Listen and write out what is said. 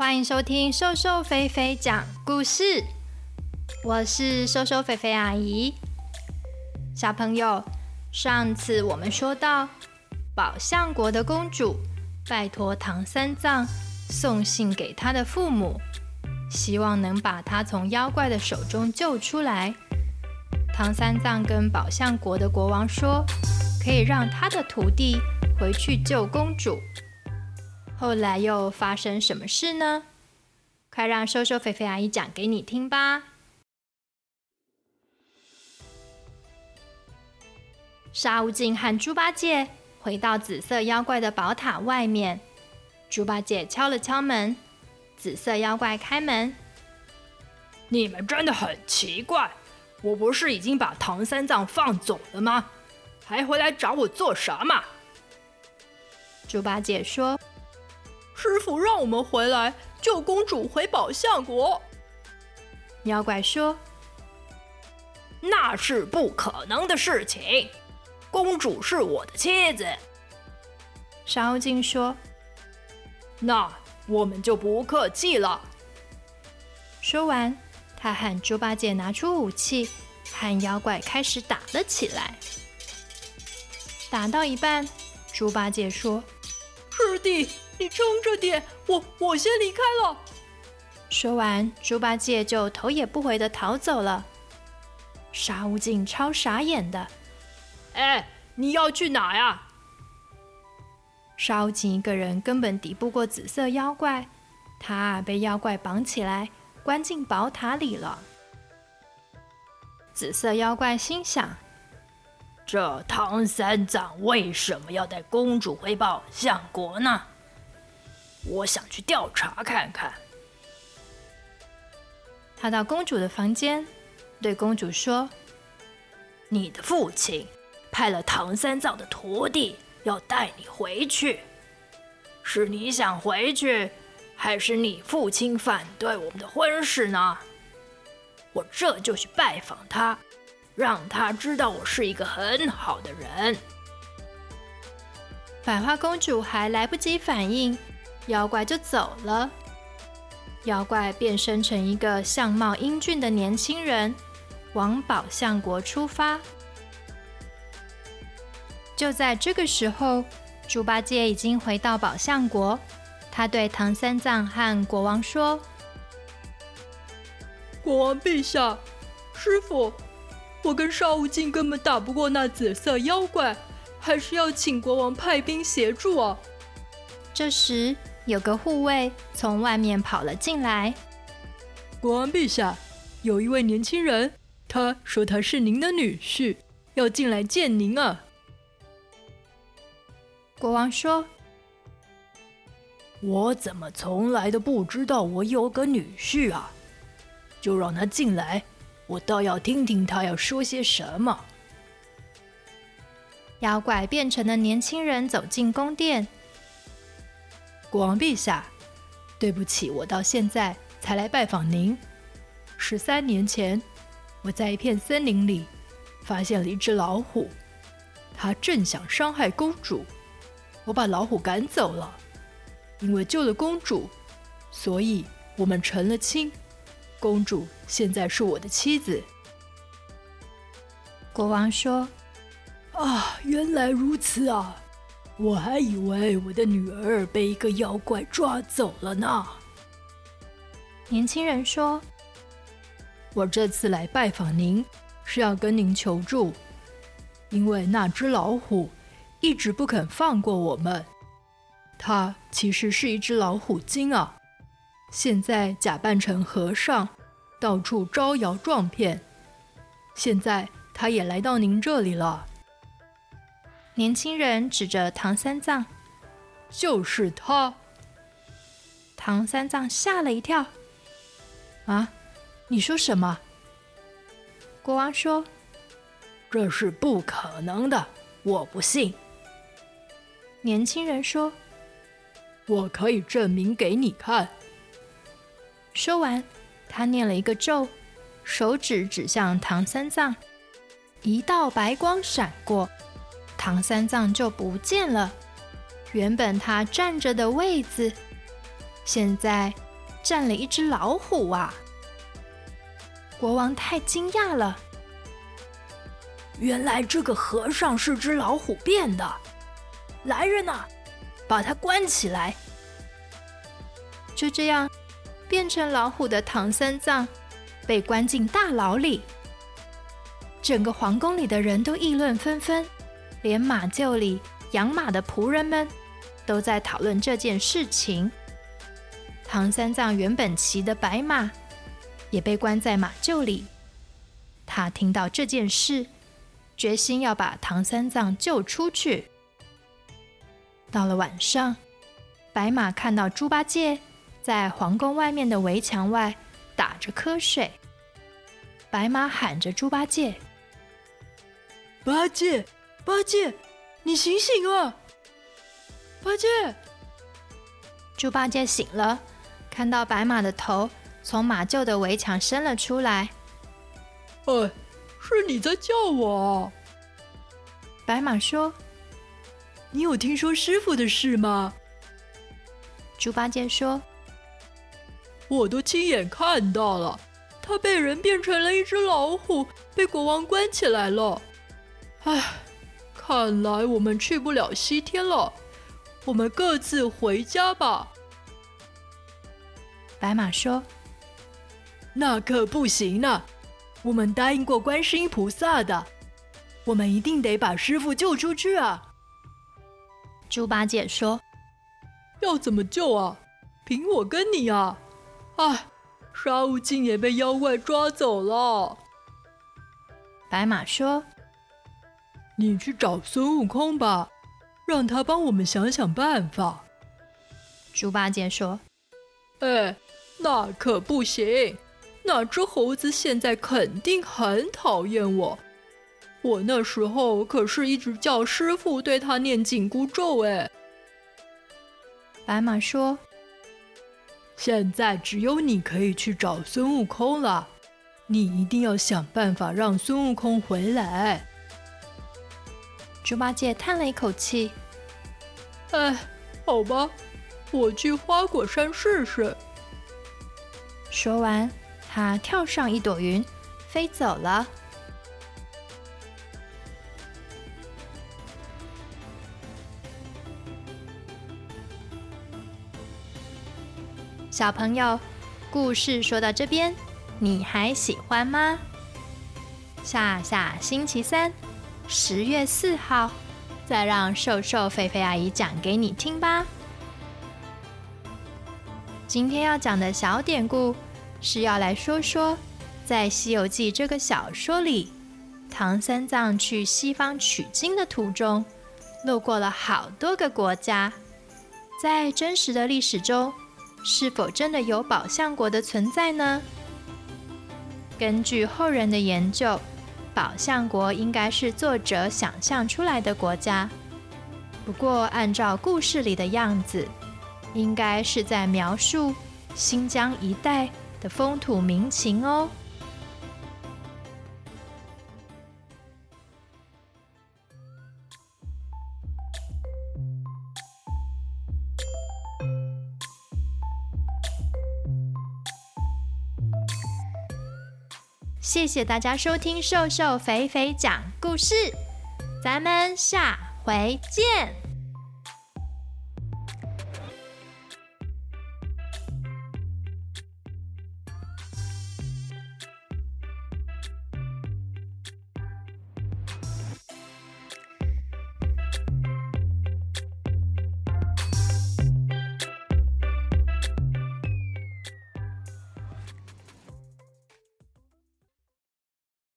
欢迎收听瘦瘦肥肥讲故事，我是瘦瘦肥肥阿姨。小朋友，上次我们说到，宝象国的公主拜托唐三藏送信给她的父母，希望能把她从妖怪的手中救出来。唐三藏跟宝象国的国王说，可以让他的徒弟回去救公主。后来又发生什么事呢？快让瘦瘦肥肥阿姨讲给你听吧。沙悟净和猪八戒回到紫色妖怪的宝塔外面，猪八戒敲了敲门，紫色妖怪开门。你们真的很奇怪，我不是已经把唐三藏放走了吗？还回来找我做什么？猪八戒说。师傅让我们回来救公主回宝象国。妖怪说：“那是不可能的事情，公主是我的妻子。”沙悟净说：“那我们就不客气了。”说完，他和猪八戒拿出武器，和妖怪开始打了起来。打到一半，猪八戒说：“师弟。”你撑着点，我我先离开了。说完，猪八戒就头也不回的逃走了。沙悟净超傻眼的，哎，你要去哪呀？沙悟净一个人根本敌不过紫色妖怪，他被妖怪绑起来，关进宝塔里了。紫色妖怪心想：这唐三藏为什么要带公主回报相国呢？我想去调查看看。他到公主的房间，对公主说：“你的父亲派了唐三藏的徒弟要带你回去，是你想回去，还是你父亲反对我们的婚事呢？我这就去拜访他，让他知道我是一个很好的人。”百花公主还来不及反应。妖怪就走了。妖怪变身成一个相貌英俊的年轻人，往宝象国出发。就在这个时候，猪八戒已经回到宝象国。他对唐三藏和国王说：“国王陛下，师傅，我跟沙悟净根本打不过那紫色妖怪，还是要请国王派兵协助啊。”这时。有个护卫从外面跑了进来。国王陛下，有一位年轻人，他说他是您的女婿，要进来见您啊。国王说：“我怎么从来都不知道我有个女婿啊？就让他进来，我倒要听听他要说些什么。”妖怪变成的年轻人走进宫殿。国王陛下，对不起，我到现在才来拜访您。十三年前，我在一片森林里发现了一只老虎，它正想伤害公主，我把老虎赶走了。因为救了公主，所以我们成了亲。公主现在是我的妻子。国王说：“啊，原来如此啊。”我还以为我的女儿被一个妖怪抓走了呢。年轻人说：“我这次来拜访您，是要跟您求助，因为那只老虎一直不肯放过我们。它其实是一只老虎精啊！现在假扮成和尚，到处招摇撞骗。现在它也来到您这里了。”年轻人指着唐三藏，就是他。唐三藏吓了一跳。啊，你说什么？国王说：“这是不可能的，我不信。”年轻人说：“我可以证明给你看。”说完，他念了一个咒，手指指向唐三藏，一道白光闪过。唐三藏就不见了，原本他站着的位子，现在站了一只老虎啊！国王太惊讶了，原来这个和尚是只老虎变的。来人呐，把他关起来！就这样，变成老虎的唐三藏被关进大牢里。整个皇宫里的人都议论纷纷，连马厩里养马的仆人们都在讨论这件事情。唐三藏原本骑的白马也被关在马厩里。他听到这件事，决心要把唐三藏救出去。到了晚上，白马看到猪八戒在皇宫外面的围墙外打着瞌睡。白马喊着猪八戒。八戒，八戒，你醒醒啊！八戒，猪八戒醒了，看到白马的头从马厩的围墙伸了出来。哎，是你在叫我？白马说：“你有听说师傅的事吗？”猪八戒说：“我都亲眼看到了，他被人变成了一只老虎，被国王关起来了。”唉，看来我们去不了西天了，我们各自回家吧。白马说：“那可不行呢，我们答应过观世音菩萨的，我们一定得把师傅救出去啊。”猪八戒说：“要怎么救啊？凭我跟你啊！哎，沙悟净也被妖怪抓走了。”白马说。你去找孙悟空吧，让他帮我们想想办法。猪八戒说：“哎，那可不行，那只猴子现在肯定很讨厌我。我那时候可是一直叫师傅对他念紧箍咒。”哎，白马说：“现在只有你可以去找孙悟空了，你一定要想办法让孙悟空回来。”猪八戒叹了一口气：“哎，好吧，我去花果山试试。”说完，他跳上一朵云，飞走了。小朋友，故事说到这边，你还喜欢吗？下下星期三。十月四号，再让瘦瘦肥肥阿姨讲给你听吧。今天要讲的小典故，是要来说说，在《西游记》这个小说里，唐三藏去西方取经的途中，路过了好多个国家。在真实的历史中，是否真的有宝象国的存在呢？根据后人的研究。宝象国应该是作者想象出来的国家，不过按照故事里的样子，应该是在描述新疆一带的风土民情哦。谢谢大家收听瘦瘦肥肥讲故事，咱们下回见。